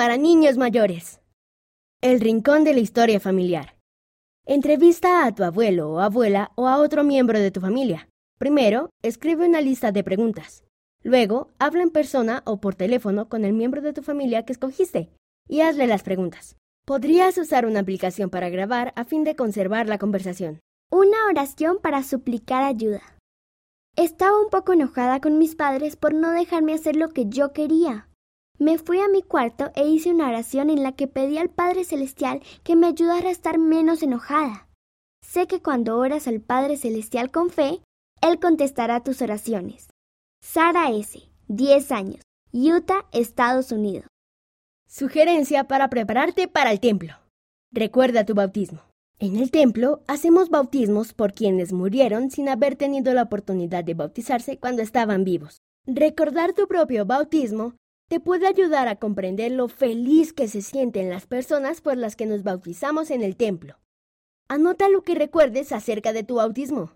para niños mayores. El rincón de la historia familiar. Entrevista a tu abuelo o abuela o a otro miembro de tu familia. Primero, escribe una lista de preguntas. Luego, habla en persona o por teléfono con el miembro de tu familia que escogiste y hazle las preguntas. Podrías usar una aplicación para grabar a fin de conservar la conversación. Una oración para suplicar ayuda. Estaba un poco enojada con mis padres por no dejarme hacer lo que yo quería. Me fui a mi cuarto e hice una oración en la que pedí al Padre Celestial que me ayudara a estar menos enojada. Sé que cuando oras al Padre Celestial con fe, Él contestará tus oraciones. Sara S., 10 años, Utah, Estados Unidos. Sugerencia para prepararte para el templo. Recuerda tu bautismo. En el templo hacemos bautismos por quienes murieron sin haber tenido la oportunidad de bautizarse cuando estaban vivos. Recordar tu propio bautismo te puede ayudar a comprender lo feliz que se sienten las personas por las que nos bautizamos en el templo. Anota lo que recuerdes acerca de tu bautismo.